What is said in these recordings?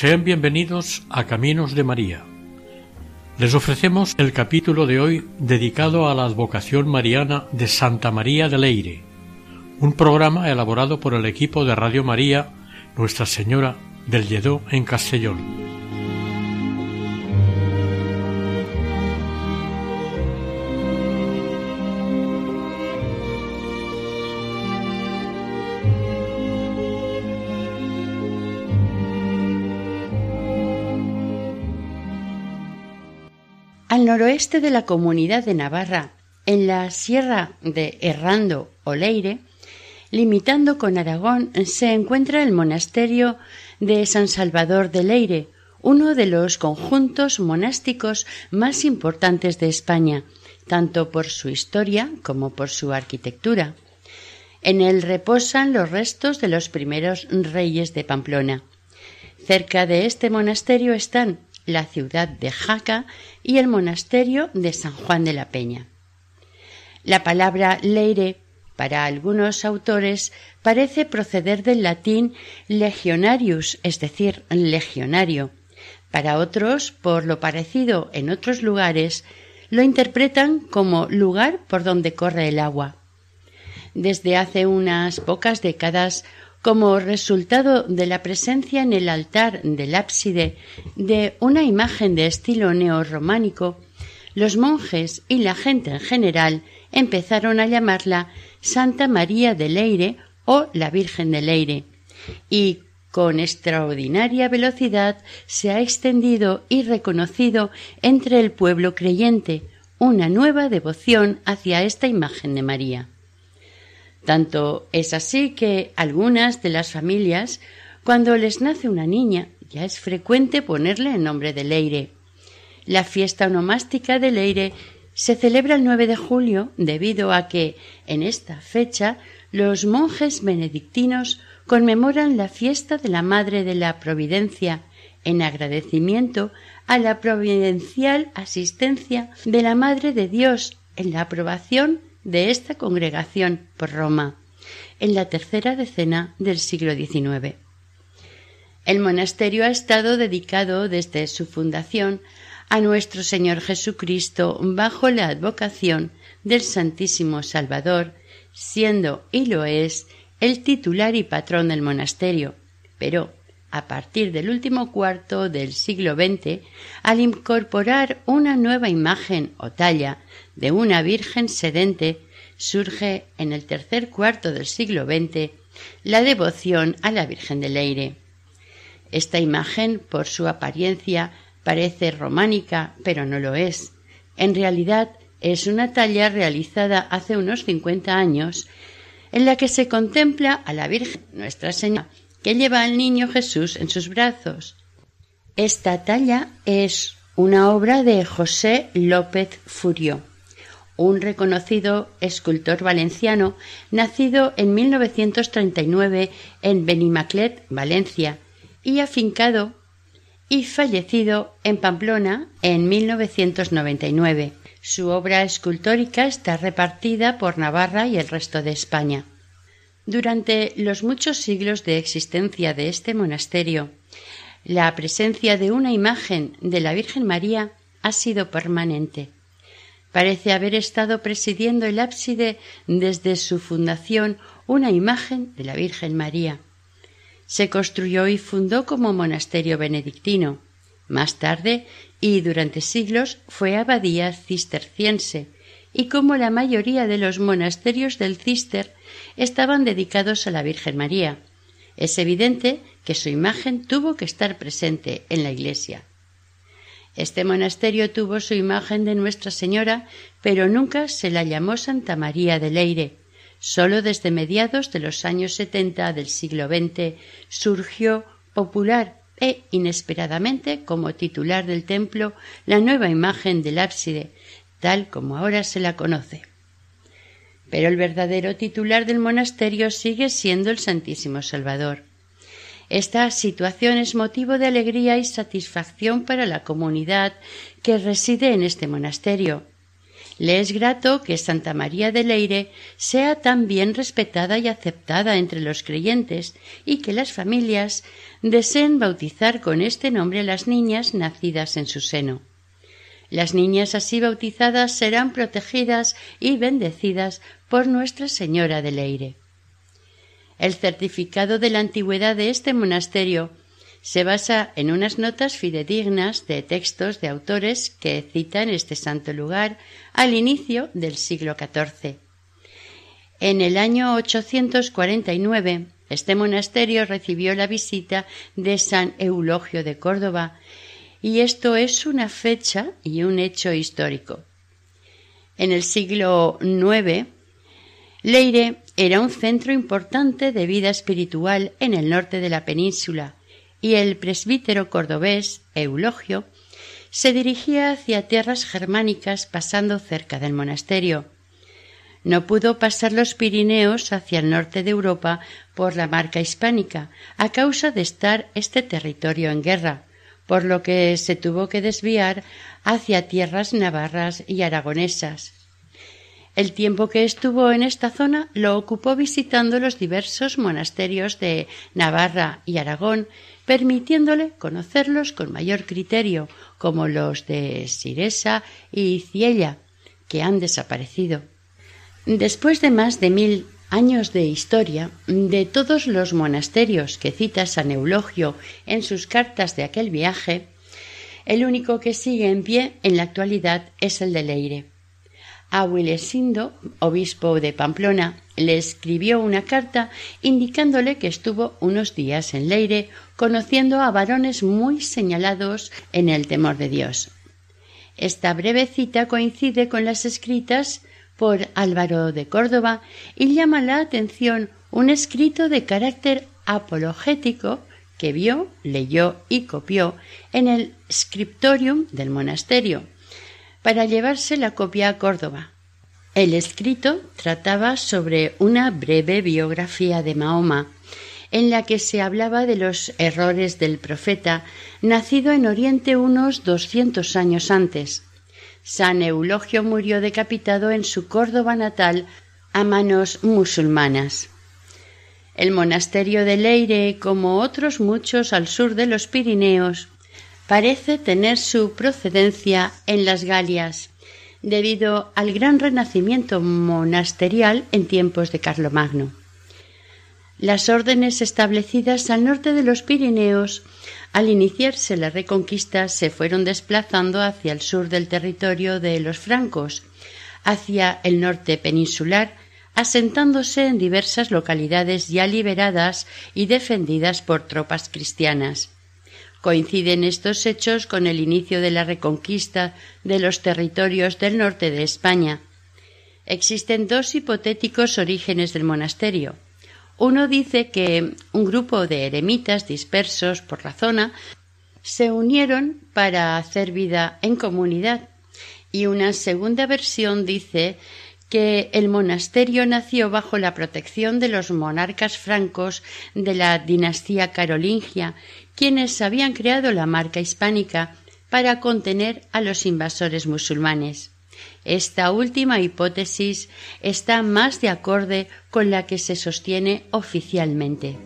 Sean bienvenidos a Caminos de María. Les ofrecemos el capítulo de hoy dedicado a la advocación mariana de Santa María de Leire, un programa elaborado por el equipo de Radio María Nuestra Señora del Lledó en Castellón. Noroeste de la comunidad de Navarra, en la sierra de Herrando o Leire, limitando con Aragón, se encuentra el monasterio de San Salvador de Leire, uno de los conjuntos monásticos más importantes de España, tanto por su historia como por su arquitectura. En él reposan los restos de los primeros reyes de Pamplona. Cerca de este monasterio están la ciudad de Jaca y el monasterio de San Juan de la Peña. La palabra leire para algunos autores parece proceder del latín legionarius, es decir, legionario. Para otros, por lo parecido en otros lugares, lo interpretan como lugar por donde corre el agua. Desde hace unas pocas décadas como resultado de la presencia en el altar del ábside de una imagen de estilo neorrománico, los monjes y la gente en general empezaron a llamarla Santa María de Leire o la Virgen de Leire, y con extraordinaria velocidad se ha extendido y reconocido entre el pueblo creyente una nueva devoción hacia esta imagen de María. Tanto es así que algunas de las familias, cuando les nace una niña, ya es frecuente ponerle el nombre de Leire. La fiesta onomástica de Leire se celebra el 9 de julio debido a que en esta fecha los monjes benedictinos conmemoran la fiesta de la Madre de la Providencia en agradecimiento a la providencial asistencia de la Madre de Dios en la aprobación de esta congregación por Roma en la tercera decena del siglo XIX. El monasterio ha estado dedicado desde su fundación a nuestro Señor Jesucristo bajo la advocación del Santísimo Salvador, siendo y lo es el titular y patrón del monasterio, pero a partir del último cuarto del siglo XX, al incorporar una nueva imagen o talla de una Virgen sedente, surge en el tercer cuarto del siglo XX la devoción a la Virgen del Leire. Esta imagen, por su apariencia, parece románica, pero no lo es. En realidad es una talla realizada hace unos cincuenta años en la que se contempla a la Virgen Nuestra Señora que lleva al niño Jesús en sus brazos. Esta talla es una obra de José López Furio un reconocido escultor valenciano nacido en 1939 en Benimaclet, Valencia, y afincado y fallecido en Pamplona en 1999. Su obra escultórica está repartida por Navarra y el resto de España. Durante los muchos siglos de existencia de este monasterio, la presencia de una imagen de la Virgen María ha sido permanente Parece haber estado presidiendo el ábside desde su fundación una imagen de la Virgen María. Se construyó y fundó como monasterio benedictino. Más tarde y durante siglos fue abadía cisterciense y como la mayoría de los monasterios del Cister estaban dedicados a la Virgen María. Es evidente que su imagen tuvo que estar presente en la iglesia. Este monasterio tuvo su imagen de Nuestra Señora, pero nunca se la llamó Santa María de Leire. Solo desde mediados de los años setenta del siglo XX surgió popular e inesperadamente como titular del templo la nueva imagen del ábside, tal como ahora se la conoce. Pero el verdadero titular del monasterio sigue siendo el Santísimo Salvador. Esta situación es motivo de alegría y satisfacción para la comunidad que reside en este monasterio. Le es grato que Santa María de Leire sea tan bien respetada y aceptada entre los creyentes y que las familias deseen bautizar con este nombre a las niñas nacidas en su seno. Las niñas así bautizadas serán protegidas y bendecidas por Nuestra Señora de Leire. El certificado de la antigüedad de este monasterio se basa en unas notas fidedignas de textos de autores que citan este santo lugar al inicio del siglo XIV. En el año 849, este monasterio recibió la visita de San Eulogio de Córdoba, y esto es una fecha y un hecho histórico. En el siglo IX, Leire era un centro importante de vida espiritual en el norte de la península y el presbítero cordobés Eulogio se dirigía hacia tierras germánicas pasando cerca del monasterio. No pudo pasar los Pirineos hacia el norte de Europa por la marca hispánica, a causa de estar este territorio en guerra, por lo que se tuvo que desviar hacia tierras navarras y aragonesas. El tiempo que estuvo en esta zona lo ocupó visitando los diversos monasterios de Navarra y Aragón, permitiéndole conocerlos con mayor criterio, como los de Siresa y Ciella, que han desaparecido. Después de más de mil años de historia, de todos los monasterios que cita San Eulogio en sus cartas de aquel viaje, el único que sigue en pie en la actualidad es el de Leire. Aguilesindo, obispo de Pamplona, le escribió una carta indicándole que estuvo unos días en Leire conociendo a varones muy señalados en el temor de Dios. Esta breve cita coincide con las escritas por Álvaro de Córdoba y llama la atención un escrito de carácter apologético que vio, leyó y copió en el scriptorium del monasterio, para llevarse la copia a Córdoba. El escrito trataba sobre una breve biografía de Mahoma, en la que se hablaba de los errores del profeta, nacido en Oriente unos doscientos años antes. San Eulogio murió decapitado en su Córdoba natal a manos musulmanas. El monasterio de Leire, como otros muchos al sur de los Pirineos, parece tener su procedencia en las Galias, debido al gran renacimiento monasterial en tiempos de Carlomagno. Las órdenes establecidas al norte de los Pirineos, al iniciarse la reconquista, se fueron desplazando hacia el sur del territorio de los francos, hacia el norte peninsular, asentándose en diversas localidades ya liberadas y defendidas por tropas cristianas. Coinciden estos hechos con el inicio de la reconquista de los territorios del norte de España. Existen dos hipotéticos orígenes del monasterio. Uno dice que un grupo de eremitas dispersos por la zona se unieron para hacer vida en comunidad y una segunda versión dice que el monasterio nació bajo la protección de los monarcas francos de la dinastía carolingia, quienes habían creado la marca hispánica para contener a los invasores musulmanes. Esta última hipótesis está más de acorde con la que se sostiene oficialmente.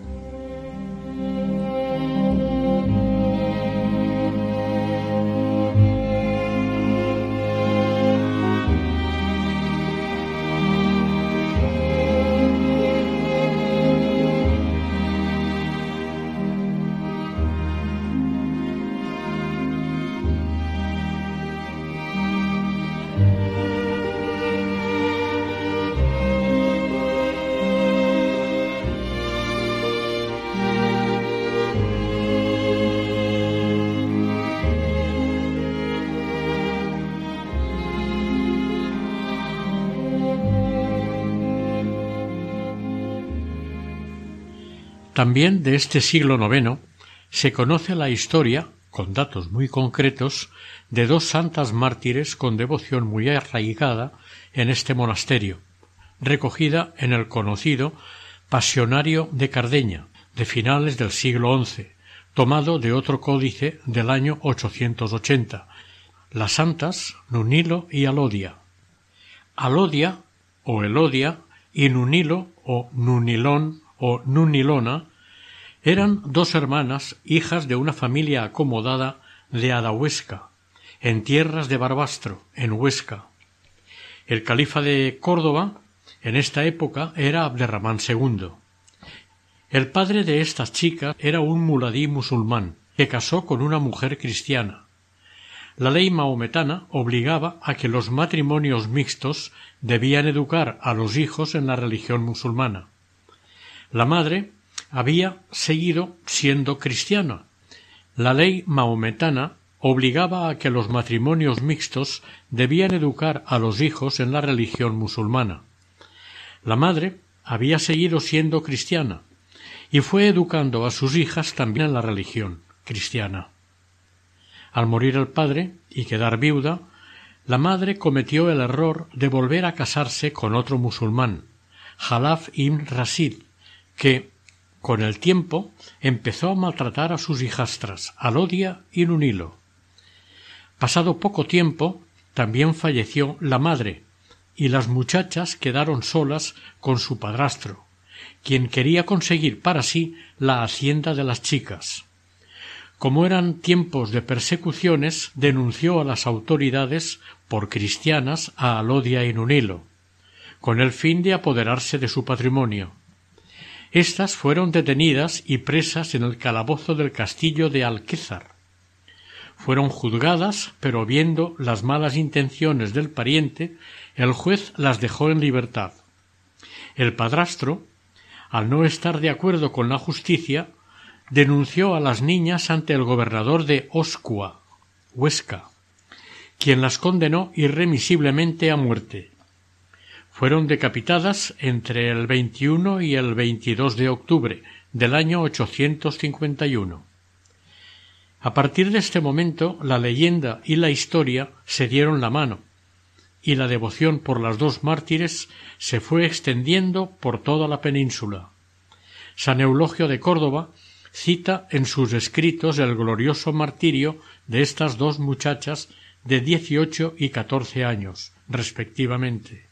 También de este siglo IX se conoce la historia, con datos muy concretos, de dos santas mártires con devoción muy arraigada en este monasterio, recogida en el conocido Pasionario de Cardeña, de finales del siglo XI, tomado de otro códice del año 880, las santas Nunilo y Alodia. Alodia o Elodia y Nunilo o Nunilón o Nunilona eran dos hermanas, hijas de una familia acomodada de Adahuesca, en tierras de Barbastro, en Huesca. El califa de Córdoba en esta época era Abderramán II. El padre de estas chicas era un muladí musulmán que casó con una mujer cristiana. La ley maometana obligaba a que los matrimonios mixtos debían educar a los hijos en la religión musulmana. La madre había seguido siendo cristiana. La ley maometana obligaba a que los matrimonios mixtos debían educar a los hijos en la religión musulmana. La madre había seguido siendo cristiana y fue educando a sus hijas también en la religión cristiana. Al morir el padre y quedar viuda, la madre cometió el error de volver a casarse con otro musulmán, Jalaf ibn Rasid, que, con el tiempo, empezó a maltratar a sus hijastras, Alodia y Nunilo. Pasado poco tiempo, también falleció la madre, y las muchachas quedaron solas con su padrastro, quien quería conseguir para sí la hacienda de las chicas. Como eran tiempos de persecuciones, denunció a las autoridades por cristianas a Alodia y Nunilo, con el fin de apoderarse de su patrimonio. Estas fueron detenidas y presas en el calabozo del castillo de Alquézar. Fueron juzgadas, pero viendo las malas intenciones del pariente, el juez las dejó en libertad. El padrastro, al no estar de acuerdo con la justicia, denunció a las niñas ante el gobernador de Oscua, Huesca, quien las condenó irremisiblemente a muerte. Fueron decapitadas entre el 21 y el 22 de octubre del año 851. A partir de este momento la leyenda y la historia se dieron la mano, y la devoción por las dos mártires se fue extendiendo por toda la península. San Eulogio de Córdoba cita en sus escritos el glorioso martirio de estas dos muchachas de dieciocho y catorce años, respectivamente.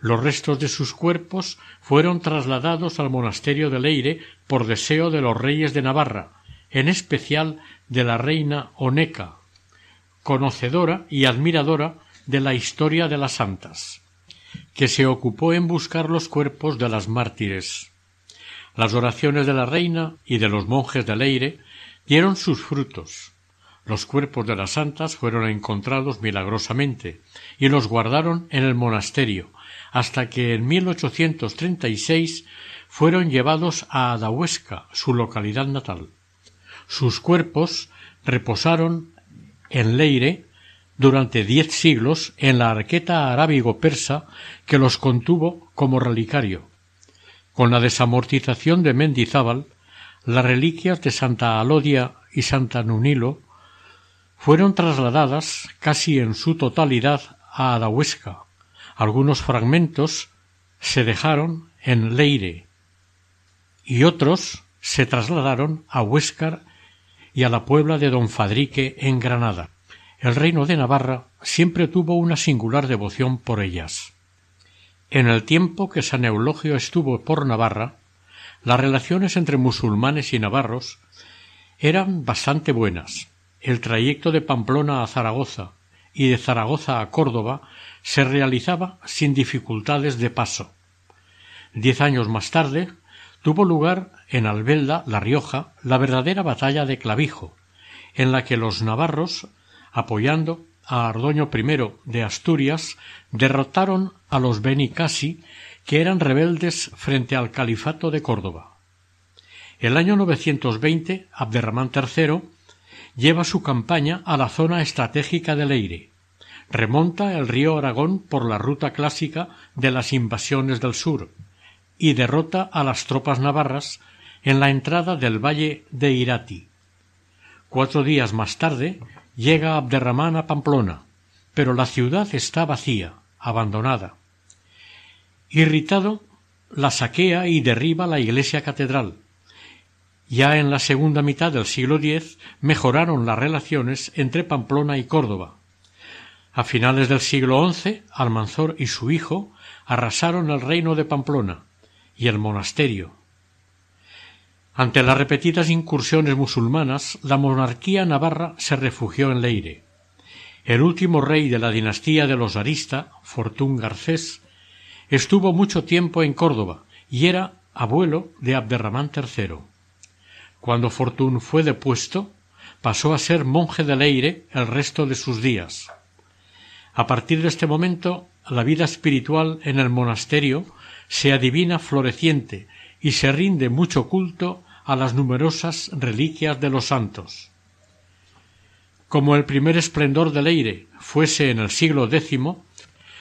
Los restos de sus cuerpos fueron trasladados al monasterio de Leire por deseo de los reyes de Navarra, en especial de la reina Oneca, conocedora y admiradora de la historia de las santas, que se ocupó en buscar los cuerpos de las mártires. Las oraciones de la reina y de los monjes de Leire dieron sus frutos. Los cuerpos de las santas fueron encontrados milagrosamente y los guardaron en el monasterio hasta que en 1836 fueron llevados a Adahuesca, su localidad natal. Sus cuerpos reposaron en Leire durante diez siglos en la arqueta arábigo-persa que los contuvo como relicario con la desamortización de Mendizábal, las reliquias de Santa Alodia y Santa Nunilo fueron trasladadas casi en su totalidad a Adahuesca. Algunos fragmentos se dejaron en Leire y otros se trasladaron a Huéscar y a la Puebla de Don Fadrique en Granada. El reino de Navarra siempre tuvo una singular devoción por ellas. En el tiempo que San Eulogio estuvo por Navarra, las relaciones entre musulmanes y navarros eran bastante buenas. El trayecto de Pamplona a Zaragoza y de Zaragoza a Córdoba se realizaba sin dificultades de paso. Diez años más tarde tuvo lugar en Albelda, La Rioja, la verdadera batalla de Clavijo, en la que los navarros, apoyando a Ardoño I de Asturias derrotaron a los Benicasi que eran rebeldes frente al califato de Córdoba. El año 920 Abderramán III lleva su campaña a la zona estratégica de Leire. Remonta el río Aragón por la ruta clásica de las invasiones del sur y derrota a las tropas navarras en la entrada del valle de Irati. Cuatro días más tarde llega Abderramán a Pamplona, pero la ciudad está vacía, abandonada. Irritado, la saquea y derriba la iglesia catedral. Ya en la segunda mitad del siglo X mejoraron las relaciones entre Pamplona y Córdoba. A finales del siglo XI, Almanzor y su hijo arrasaron el reino de Pamplona y el monasterio. Ante las repetidas incursiones musulmanas, la monarquía navarra se refugió en Leire. El último rey de la dinastía de los Arista, Fortún Garcés, estuvo mucho tiempo en Córdoba y era abuelo de Abderramán III. Cuando Fortún fue depuesto, pasó a ser monje de Leire el resto de sus días. A partir de este momento, la vida espiritual en el monasterio se adivina floreciente y se rinde mucho culto a las numerosas reliquias de los santos. Como el primer esplendor del aire fuese en el siglo X,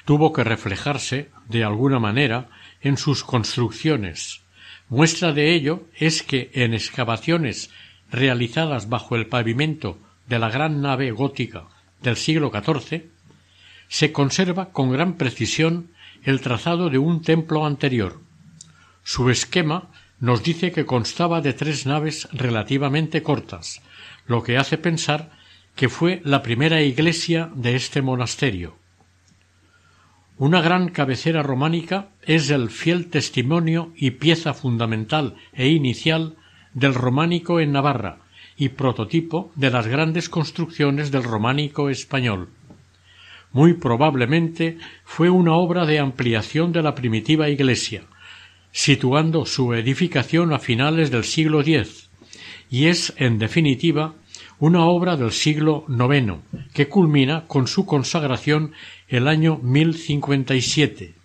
tuvo que reflejarse, de alguna manera, en sus construcciones. Muestra de ello es que en excavaciones realizadas bajo el pavimento de la gran nave gótica del siglo XIV se conserva con gran precisión el trazado de un templo anterior. Su esquema nos dice que constaba de tres naves relativamente cortas, lo que hace pensar que fue la primera iglesia de este monasterio. Una gran cabecera románica es el fiel testimonio y pieza fundamental e inicial del románico en Navarra y prototipo de las grandes construcciones del románico español. Muy probablemente fue una obra de ampliación de la primitiva iglesia, situando su edificación a finales del siglo X, y es, en definitiva, una obra del siglo IX, que culmina con su consagración el año 1057.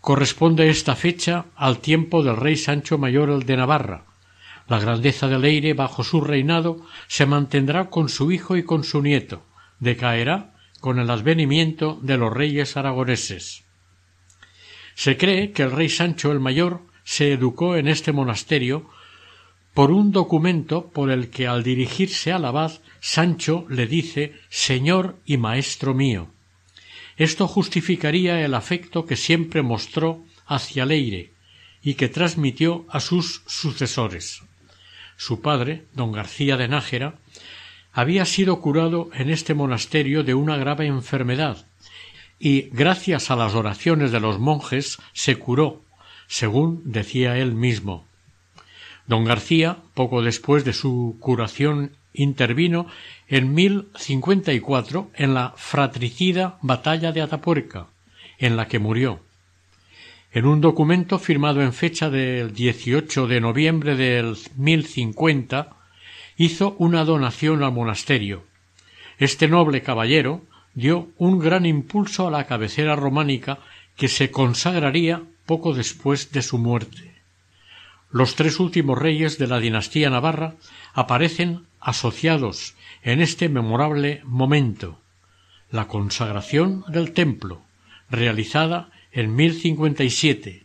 Corresponde esta fecha al tiempo del rey Sancho Mayor el de Navarra. La grandeza del Eire bajo su reinado se mantendrá con su hijo y con su nieto, decaerá con el advenimiento de los reyes aragoneses. Se cree que el rey Sancho el Mayor se educó en este monasterio por un documento por el que al dirigirse al abad Sancho le dice Señor y Maestro mío. Esto justificaría el afecto que siempre mostró hacia Leire y que transmitió a sus sucesores. Su padre, don García de Nájera, había sido curado en este monasterio de una grave enfermedad y gracias a las oraciones de los monjes se curó, según decía él mismo. Don García, poco después de su curación, intervino en mil cincuenta y cuatro en la fratricida batalla de Atapuerca, en la que murió. En un documento firmado en fecha del 18 de noviembre del mil cincuenta hizo una donación al monasterio. Este noble caballero dio un gran impulso a la cabecera románica que se consagraría poco después de su muerte. Los tres últimos reyes de la dinastía navarra aparecen asociados en este memorable momento la consagración del templo, realizada en 1057,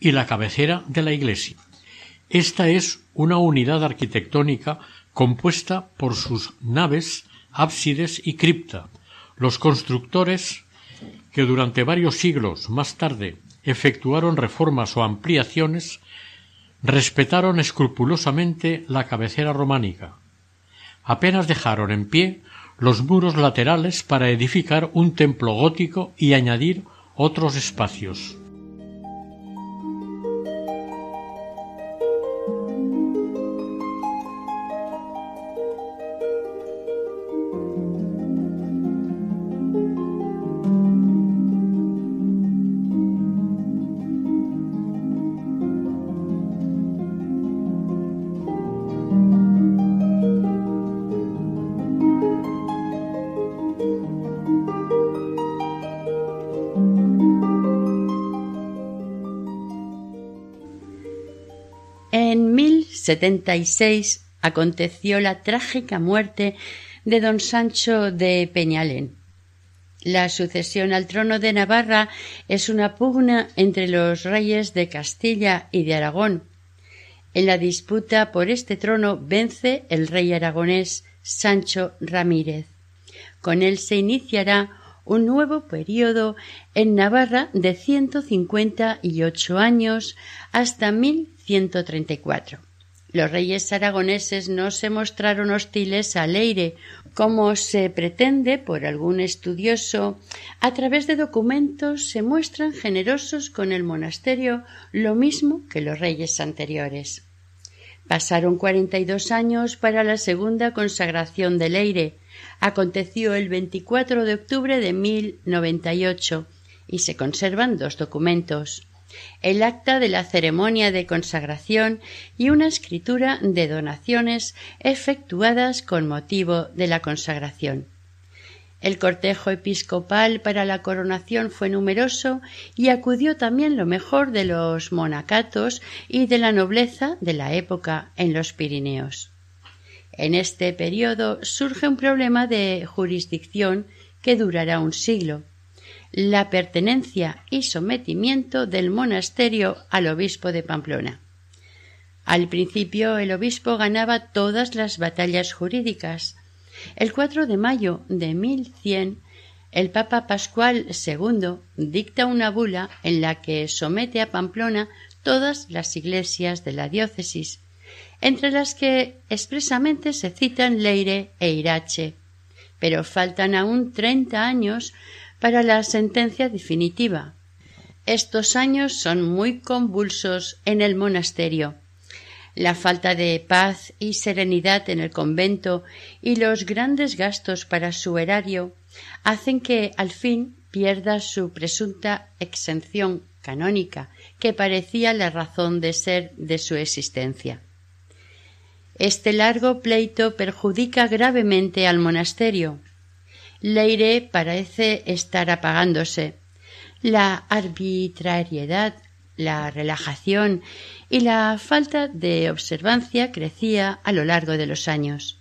y la cabecera de la iglesia. Esta es una unidad arquitectónica compuesta por sus naves, ábsides y cripta. Los constructores, que durante varios siglos más tarde efectuaron reformas o ampliaciones, respetaron escrupulosamente la cabecera románica. Apenas dejaron en pie los muros laterales para edificar un templo gótico y añadir otros espacios. 76 aconteció la trágica muerte de don Sancho de Peñalén. La sucesión al trono de Navarra es una pugna entre los reyes de Castilla y de Aragón. En la disputa por este trono vence el rey aragonés Sancho Ramírez. Con él se iniciará un nuevo periodo en Navarra de 158 años hasta 1134. Los reyes aragoneses no se mostraron hostiles a Leire, como se pretende por algún estudioso, a través de documentos se muestran generosos con el monasterio lo mismo que los reyes anteriores. Pasaron cuarenta y dos años para la segunda consagración de Leire. Aconteció el 24 de octubre de 1098 y se conservan dos documentos el acta de la ceremonia de consagración y una escritura de donaciones efectuadas con motivo de la consagración. El cortejo episcopal para la coronación fue numeroso y acudió también lo mejor de los monacatos y de la nobleza de la época en los Pirineos. En este periodo surge un problema de jurisdicción que durará un siglo la pertenencia y sometimiento del monasterio al obispo de Pamplona. Al principio el obispo ganaba todas las batallas jurídicas. El 4 de mayo de 1100 el Papa Pascual II dicta una bula en la que somete a Pamplona todas las iglesias de la diócesis, entre las que expresamente se citan Leire e Irache. Pero faltan aún treinta años para la sentencia definitiva. Estos años son muy convulsos en el monasterio. La falta de paz y serenidad en el convento y los grandes gastos para su erario hacen que al fin pierda su presunta exención canónica, que parecía la razón de ser de su existencia. Este largo pleito perjudica gravemente al monasterio, Leire parece estar apagándose. La arbitrariedad, la relajación y la falta de observancia crecía a lo largo de los años.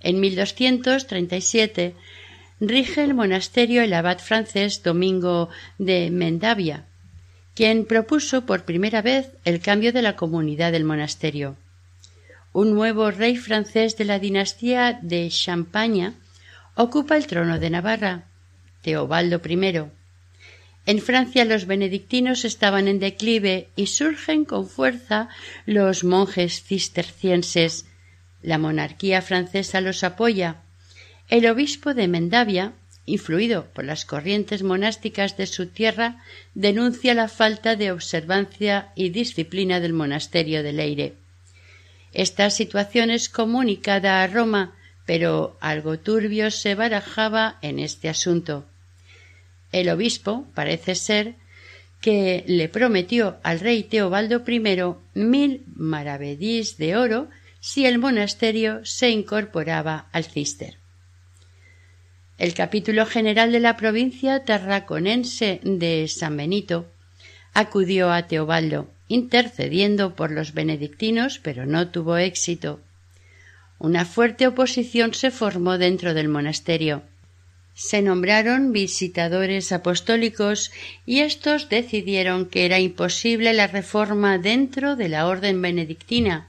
En 1237 rige el monasterio el abad francés Domingo de Mendavia, quien propuso por primera vez el cambio de la comunidad del monasterio. Un nuevo rey francés de la dinastía de Champaña ocupa el trono de Navarra, Teobaldo I. En Francia los benedictinos estaban en declive y surgen con fuerza los monjes cistercienses. La monarquía francesa los apoya. El obispo de Mendavia, influido por las corrientes monásticas de su tierra, denuncia la falta de observancia y disciplina del monasterio de Leire. Esta situación es comunicada a Roma pero algo turbio se barajaba en este asunto. El obispo parece ser que le prometió al rey Teobaldo I mil maravedís de oro si el monasterio se incorporaba al cister. El capítulo general de la provincia tarraconense de San Benito acudió a Teobaldo, intercediendo por los benedictinos, pero no tuvo éxito. Una fuerte oposición se formó dentro del monasterio. Se nombraron visitadores apostólicos y estos decidieron que era imposible la reforma dentro de la orden benedictina,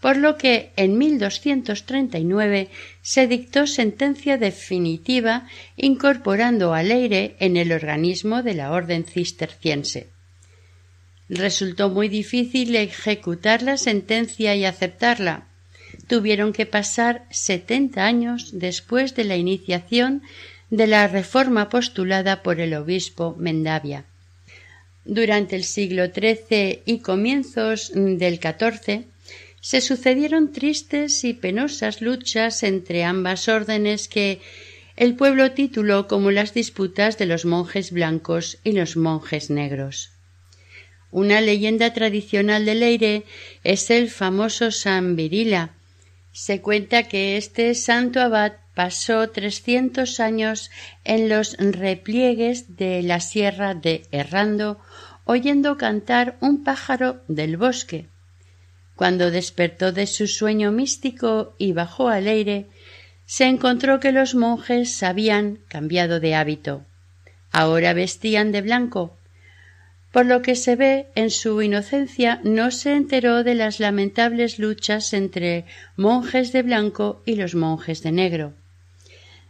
por lo que en 1239 se dictó sentencia definitiva incorporando a Leire en el organismo de la orden cisterciense. Resultó muy difícil ejecutar la sentencia y aceptarla, tuvieron que pasar setenta años después de la iniciación de la reforma postulada por el obispo Mendavia. Durante el siglo XIII y comienzos del XIV se sucedieron tristes y penosas luchas entre ambas órdenes que el pueblo tituló como las disputas de los monjes blancos y los monjes negros. Una leyenda tradicional de Leire es el famoso San Virila, se cuenta que este santo abad pasó trescientos años en los repliegues de la sierra de Errando oyendo cantar un pájaro del bosque. Cuando despertó de su sueño místico y bajó al aire, se encontró que los monjes habían cambiado de hábito. Ahora vestían de blanco. Por lo que se ve en su inocencia no se enteró de las lamentables luchas entre monjes de blanco y los monjes de negro.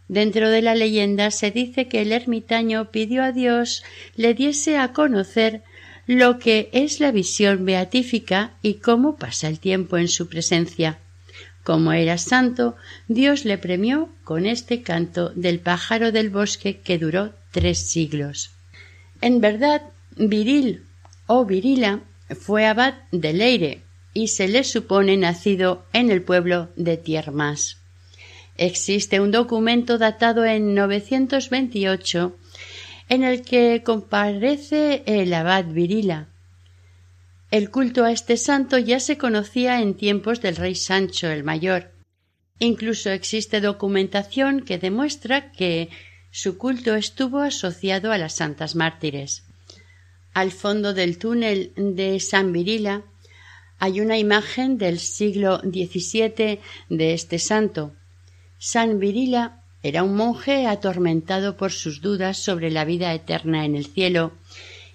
Dentro de la leyenda se dice que el ermitaño pidió a Dios le diese a conocer lo que es la visión beatífica y cómo pasa el tiempo en su presencia. Como era santo, Dios le premió con este canto del pájaro del bosque que duró tres siglos. En verdad, Viril o Virila fue abad de Leire y se le supone nacido en el pueblo de Tiermas. Existe un documento datado en 928 en el que comparece el abad Virila. El culto a este santo ya se conocía en tiempos del rey Sancho el Mayor. Incluso existe documentación que demuestra que su culto estuvo asociado a las santas mártires. Al fondo del túnel de San Virila hay una imagen del siglo XVII de este santo. San Virila era un monje atormentado por sus dudas sobre la vida eterna en el cielo,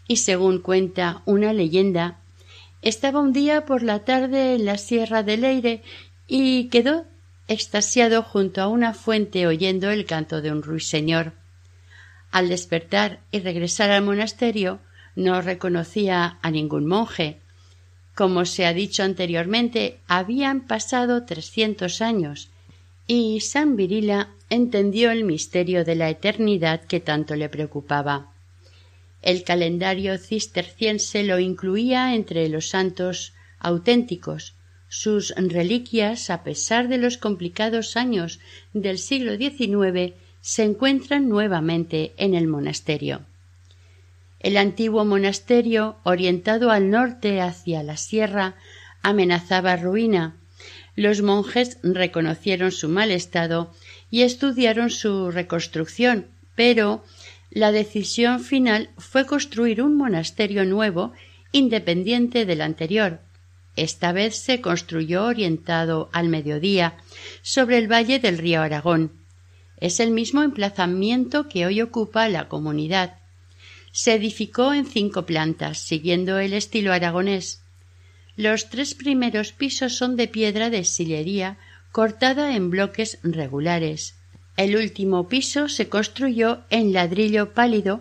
y según cuenta una leyenda, estaba un día por la tarde en la sierra de Leire y quedó extasiado junto a una fuente oyendo el canto de un ruiseñor. Al despertar y regresar al monasterio, no reconocía a ningún monje. Como se ha dicho anteriormente, habían pasado trescientos años y San Virila entendió el misterio de la eternidad que tanto le preocupaba. El calendario cisterciense lo incluía entre los santos auténticos. Sus reliquias, a pesar de los complicados años del siglo XIX, se encuentran nuevamente en el monasterio. El antiguo monasterio, orientado al norte hacia la sierra, amenazaba ruina, los monjes reconocieron su mal estado y estudiaron su reconstrucción, pero la decisión final fue construir un monasterio nuevo independiente del anterior. Esta vez se construyó orientado al mediodía, sobre el valle del río Aragón. Es el mismo emplazamiento que hoy ocupa la comunidad. Se edificó en cinco plantas, siguiendo el estilo aragonés. Los tres primeros pisos son de piedra de sillería cortada en bloques regulares. El último piso se construyó en ladrillo pálido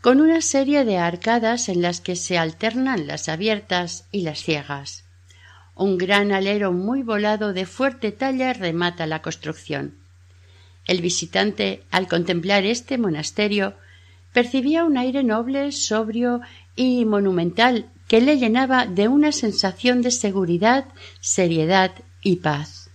con una serie de arcadas en las que se alternan las abiertas y las ciegas. Un gran alero muy volado de fuerte talla remata la construcción. El visitante, al contemplar este monasterio, percibía un aire noble, sobrio y monumental que le llenaba de una sensación de seguridad, seriedad y paz.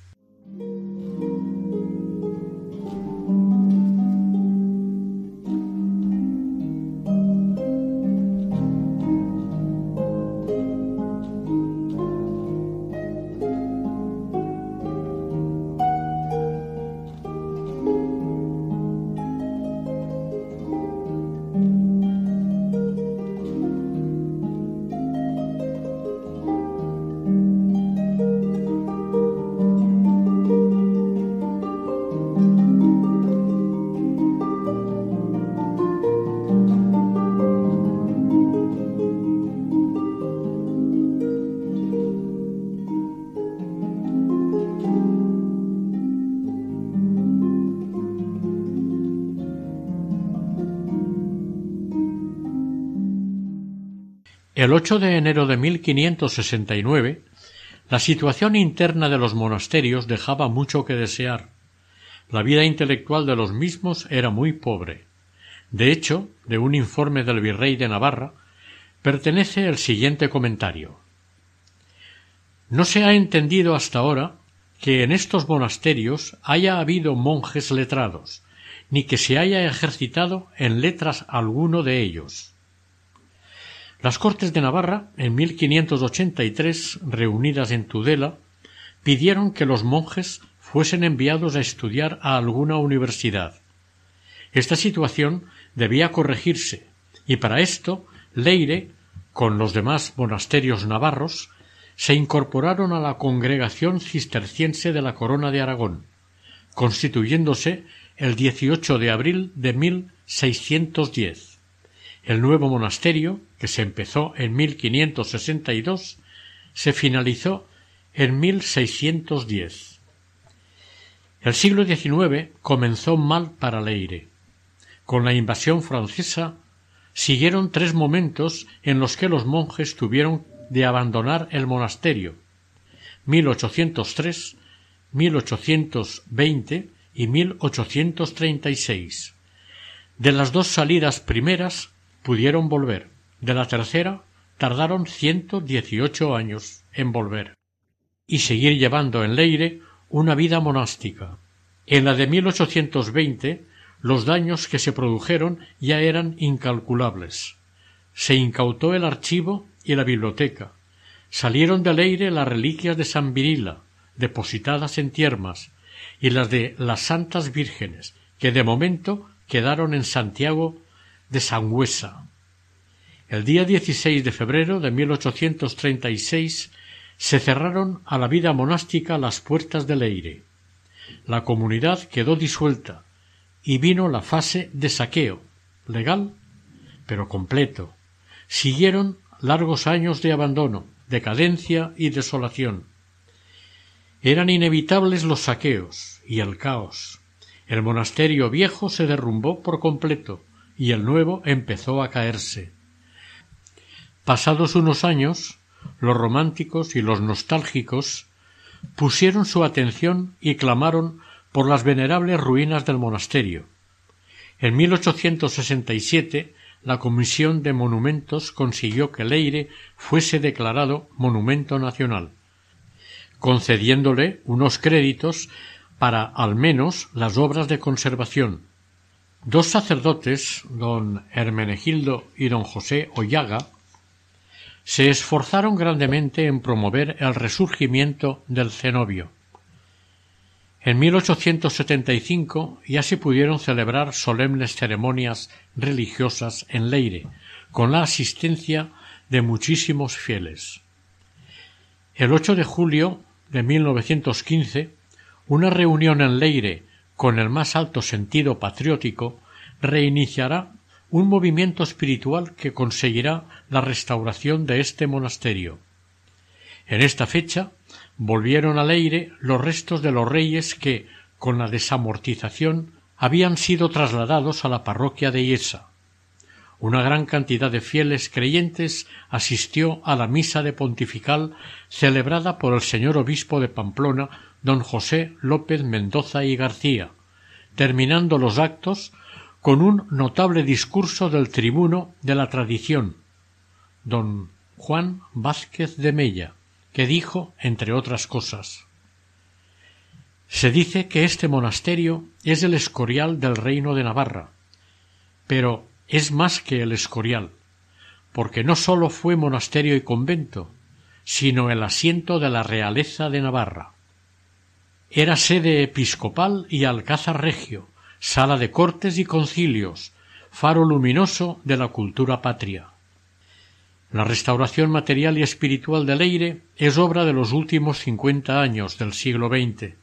El 8 de enero de 1569, la situación interna de los monasterios dejaba mucho que desear. La vida intelectual de los mismos era muy pobre. De hecho, de un informe del virrey de Navarra, pertenece el siguiente comentario. No se ha entendido hasta ahora que en estos monasterios haya habido monjes letrados, ni que se haya ejercitado en letras alguno de ellos. Las Cortes de Navarra, en 1583, reunidas en Tudela, pidieron que los monjes fuesen enviados a estudiar a alguna universidad. Esta situación debía corregirse, y para esto Leire, con los demás monasterios navarros, se incorporaron a la congregación cisterciense de la Corona de Aragón, constituyéndose el 18 de abril de 1610. El nuevo monasterio que se empezó en 1562, se finalizó en 1610. El siglo XIX comenzó mal para Leire. Con la invasión francesa siguieron tres momentos en los que los monjes tuvieron de abandonar el monasterio 1803, 1820 y 1836. De las dos salidas primeras pudieron volver, de la tercera tardaron ciento dieciocho años en volver y seguir llevando en Leire una vida monástica. En la de 1820 los daños que se produjeron ya eran incalculables. Se incautó el archivo y la biblioteca. Salieron de Leire las reliquias de San Virila, depositadas en tiermas, y las de las Santas Vírgenes, que de momento quedaron en Santiago de Sangüesa. El día 16 de febrero de 1836 se cerraron a la vida monástica las puertas de Leire. La comunidad quedó disuelta y vino la fase de saqueo, legal, pero completo. Siguieron largos años de abandono, decadencia y desolación. Eran inevitables los saqueos y el caos. El monasterio viejo se derrumbó por completo y el nuevo empezó a caerse. Pasados unos años, los románticos y los nostálgicos pusieron su atención y clamaron por las venerables ruinas del monasterio. En 1867 la Comisión de Monumentos consiguió que Leire fuese declarado Monumento Nacional, concediéndole unos créditos para al menos las obras de conservación. Dos sacerdotes, don Hermenegildo y don José Ollaga, se esforzaron grandemente en promover el resurgimiento del cenobio. En 1875 ya se pudieron celebrar solemnes ceremonias religiosas en Leire, con la asistencia de muchísimos fieles. El 8 de julio de 1915, una reunión en Leire con el más alto sentido patriótico reiniciará un movimiento espiritual que conseguirá la restauración de este monasterio. En esta fecha volvieron al aire los restos de los reyes que, con la desamortización, habían sido trasladados a la parroquia de Iesa. Una gran cantidad de fieles creyentes asistió a la misa de pontifical celebrada por el señor obispo de Pamplona, don José López Mendoza y García, terminando los actos con un notable discurso del tribuno de la tradición, don Juan Vázquez de Mella, que dijo, entre otras cosas, Se dice que este monasterio es el escorial del reino de Navarra, pero es más que el escorial, porque no sólo fue monasterio y convento, sino el asiento de la realeza de Navarra. Era sede episcopal y alcázar regio, sala de cortes y concilios, faro luminoso de la cultura patria. La restauración material y espiritual de Leire es obra de los últimos cincuenta años del siglo XX.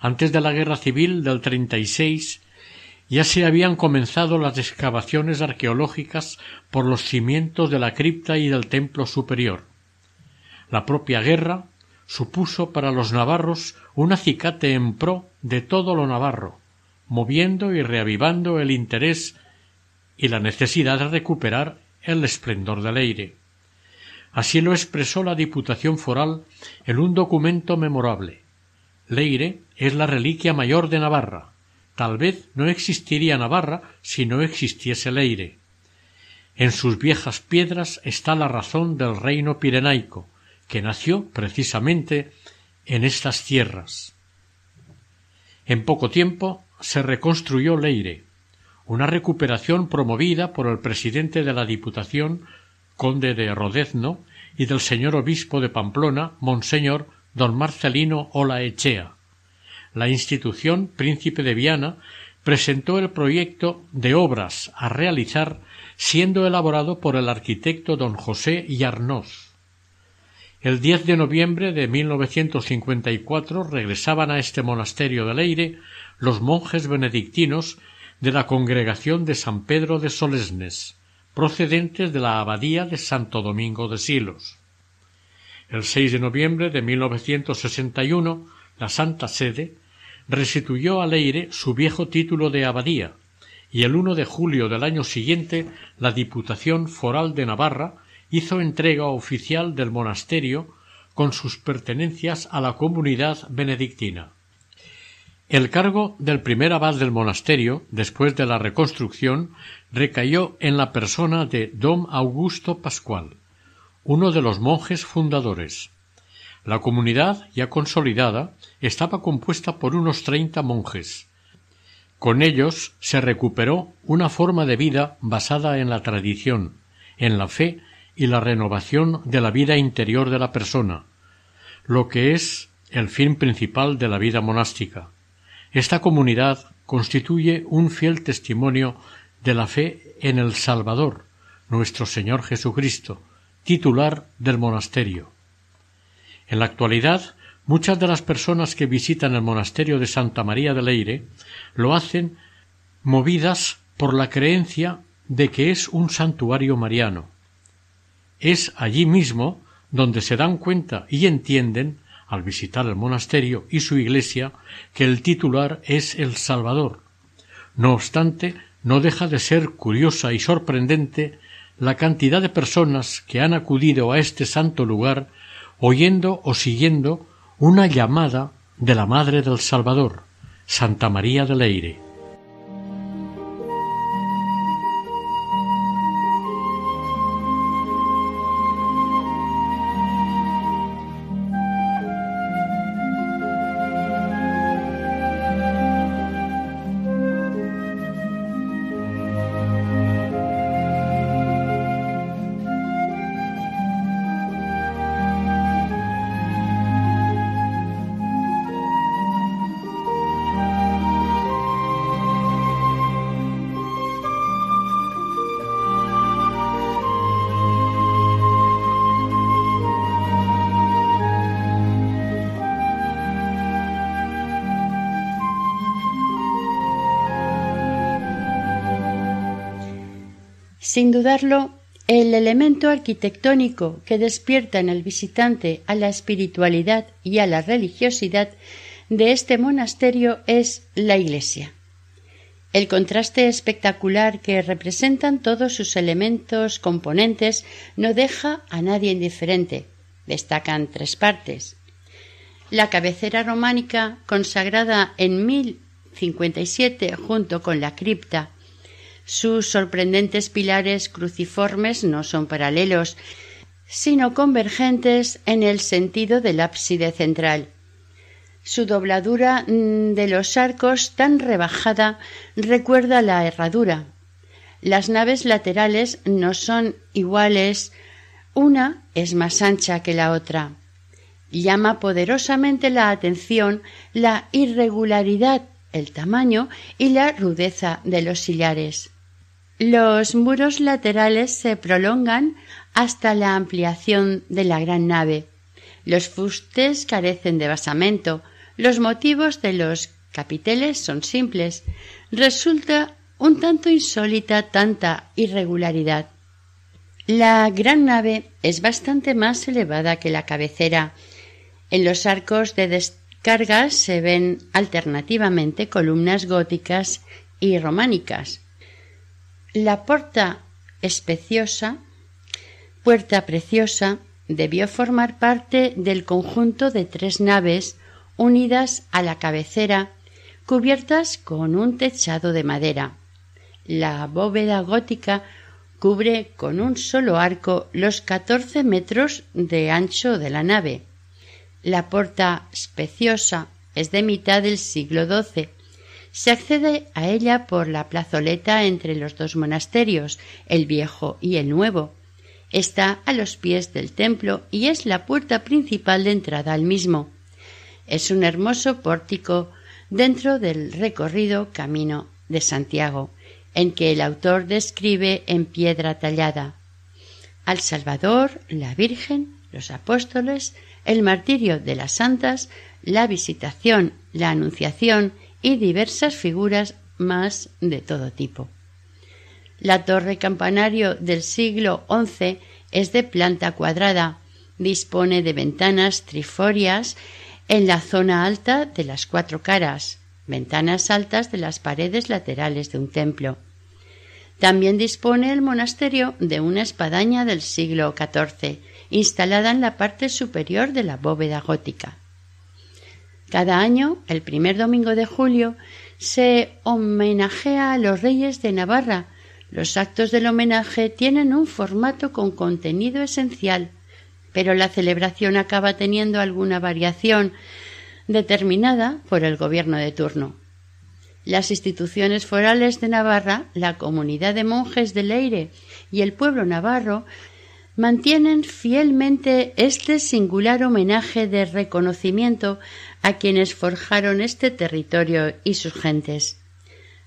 Antes de la guerra civil del treinta y seis ya se habían comenzado las excavaciones arqueológicas por los cimientos de la cripta y del templo superior. La propia guerra supuso para los navarros un acicate en pro de todo lo navarro, moviendo y reavivando el interés y la necesidad de recuperar el esplendor del aire. Así lo expresó la Diputación Foral en un documento memorable. Leire es la reliquia mayor de Navarra. Tal vez no existiría Navarra si no existiese Leire. En sus viejas piedras está la razón del reino pirenaico, que nació precisamente en estas tierras. En poco tiempo se reconstruyó Leire, una recuperación promovida por el presidente de la Diputación, conde de Rodezno, y del señor obispo de Pamplona, monseñor don Marcelino Olaechea. La institución Príncipe de Viana presentó el proyecto de obras a realizar siendo elaborado por el arquitecto don José Yarnós. El 10 de noviembre de 1954 regresaban a este monasterio de Leire los monjes benedictinos de la congregación de San Pedro de Solesnes, procedentes de la abadía de Santo Domingo de Silos. El 6 de noviembre de 1961, la Santa Sede restituyó a Leire su viejo título de abadía, y el 1 de julio del año siguiente la Diputación Foral de Navarra hizo entrega oficial del monasterio con sus pertenencias a la comunidad benedictina. El cargo del primer abad del monasterio, después de la reconstrucción, recayó en la persona de don Augusto Pascual, uno de los monjes fundadores. La comunidad, ya consolidada, estaba compuesta por unos treinta monjes. Con ellos se recuperó una forma de vida basada en la tradición, en la fe y la renovación de la vida interior de la persona, lo que es el fin principal de la vida monástica. Esta comunidad constituye un fiel testimonio de la fe en el Salvador, nuestro Señor Jesucristo, titular del monasterio. En la actualidad, muchas de las personas que visitan el monasterio de Santa María de Leire lo hacen movidas por la creencia de que es un santuario mariano. Es allí mismo donde se dan cuenta y entienden al visitar el monasterio y su iglesia que el titular es el Salvador. No obstante, no deja de ser curiosa y sorprendente la cantidad de personas que han acudido a este santo lugar oyendo o siguiendo una llamada de la Madre del Salvador, Santa María de Leire. Sin dudarlo, el elemento arquitectónico que despierta en el visitante a la espiritualidad y a la religiosidad de este monasterio es la iglesia. El contraste espectacular que representan todos sus elementos componentes no deja a nadie indiferente. Destacan tres partes. La cabecera románica, consagrada en 1057 junto con la cripta sus sorprendentes pilares cruciformes no son paralelos, sino convergentes en el sentido del ábside central. Su dobladura mm, de los arcos tan rebajada recuerda la herradura. Las naves laterales no son iguales, una es más ancha que la otra. Llama poderosamente la atención la irregularidad, el tamaño y la rudeza de los sillares. Los muros laterales se prolongan hasta la ampliación de la gran nave. Los fustes carecen de basamento. Los motivos de los capiteles son simples. Resulta un tanto insólita tanta irregularidad. La gran nave es bastante más elevada que la cabecera. En los arcos de descarga se ven alternativamente columnas góticas y románicas. La puerta especiosa, puerta preciosa, debió formar parte del conjunto de tres naves unidas a la cabecera, cubiertas con un techado de madera. La bóveda gótica cubre con un solo arco los catorce metros de ancho de la nave. La puerta especiosa es de mitad del siglo XII se accede a ella por la plazoleta entre los dos monasterios, el viejo y el nuevo. Está a los pies del templo y es la puerta principal de entrada al mismo. Es un hermoso pórtico dentro del recorrido Camino de Santiago, en que el autor describe en piedra tallada al Salvador, la Virgen, los apóstoles, el martirio de las santas, la visitación, la anunciación y diversas figuras más de todo tipo. La torre campanario del siglo XI es de planta cuadrada, dispone de ventanas triforias en la zona alta de las cuatro caras, ventanas altas de las paredes laterales de un templo. También dispone el monasterio de una espadaña del siglo XIV, instalada en la parte superior de la bóveda gótica. Cada año, el primer domingo de julio, se homenajea a los reyes de Navarra. Los actos del homenaje tienen un formato con contenido esencial, pero la celebración acaba teniendo alguna variación determinada por el gobierno de turno. Las instituciones forales de Navarra, la comunidad de monjes de Leire y el pueblo navarro mantienen fielmente este singular homenaje de reconocimiento a quienes forjaron este territorio y sus gentes.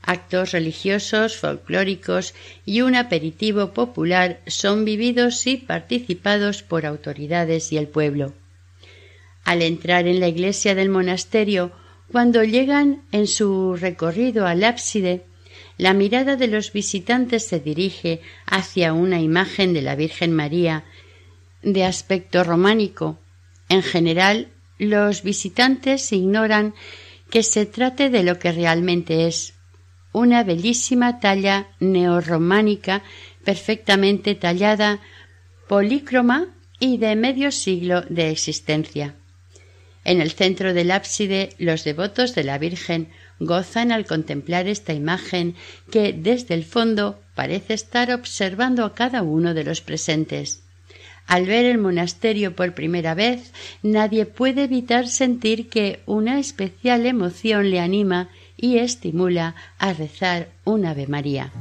Actos religiosos, folclóricos y un aperitivo popular son vividos y participados por autoridades y el pueblo. Al entrar en la iglesia del monasterio cuando llegan en su recorrido al ábside, la mirada de los visitantes se dirige hacia una imagen de la Virgen María de aspecto románico. En general, los visitantes ignoran que se trate de lo que realmente es una bellísima talla neorrománica perfectamente tallada, polícroma y de medio siglo de existencia. En el centro del ábside los devotos de la Virgen gozan al contemplar esta imagen que desde el fondo parece estar observando a cada uno de los presentes. Al ver el monasterio por primera vez, nadie puede evitar sentir que una especial emoción le anima y estimula a rezar un Ave María.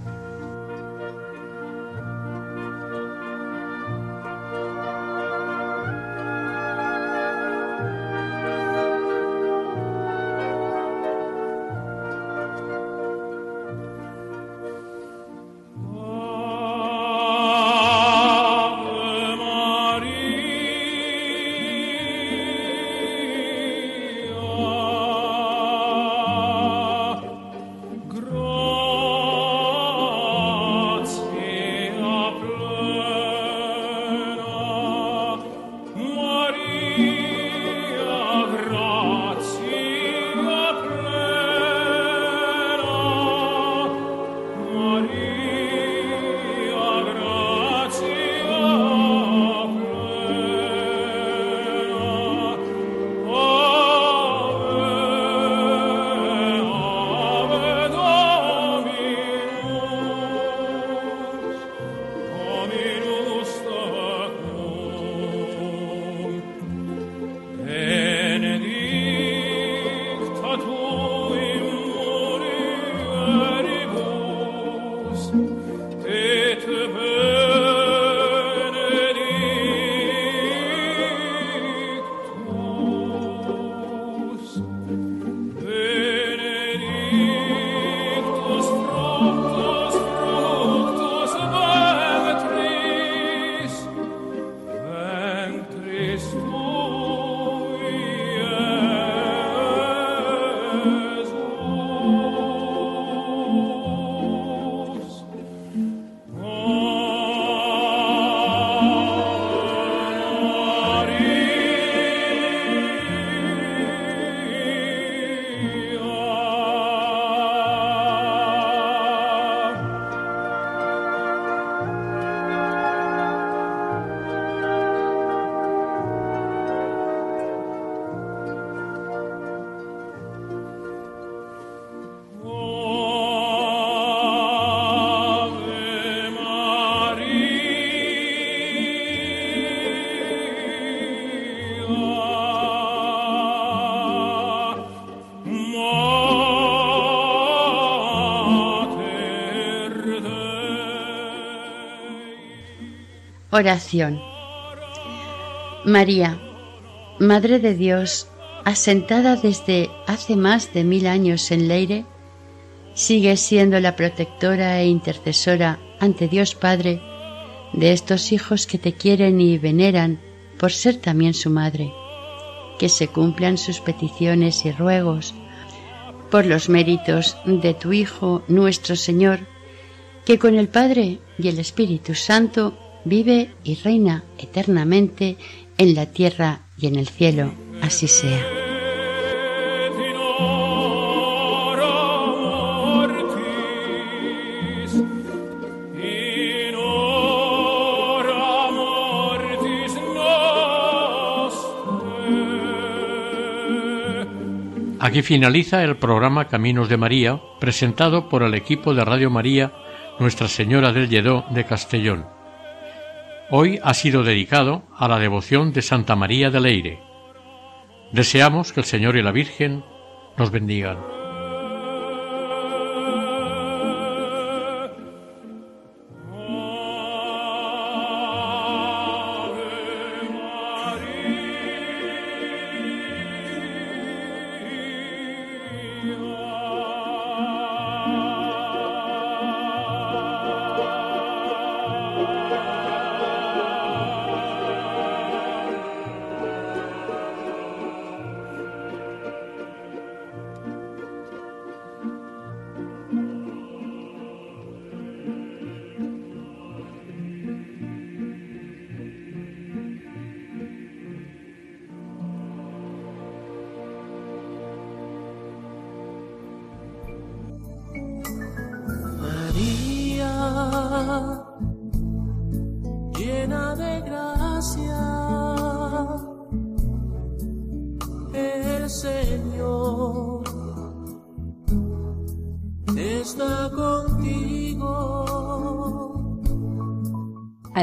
Oración. María, Madre de Dios, asentada desde hace más de mil años en Leire, sigue siendo la protectora e intercesora ante Dios Padre de estos hijos que te quieren y veneran por ser también su madre. Que se cumplan sus peticiones y ruegos por los méritos de tu Hijo nuestro Señor, que con el Padre y el Espíritu Santo vive y reina eternamente en la tierra y en el cielo. Así sea. Aquí finaliza el programa Caminos de María, presentado por el equipo de Radio María Nuestra Señora del Lledó de Castellón. Hoy ha sido dedicado a la devoción de Santa María de Leire. Deseamos que el Señor y la Virgen nos bendigan.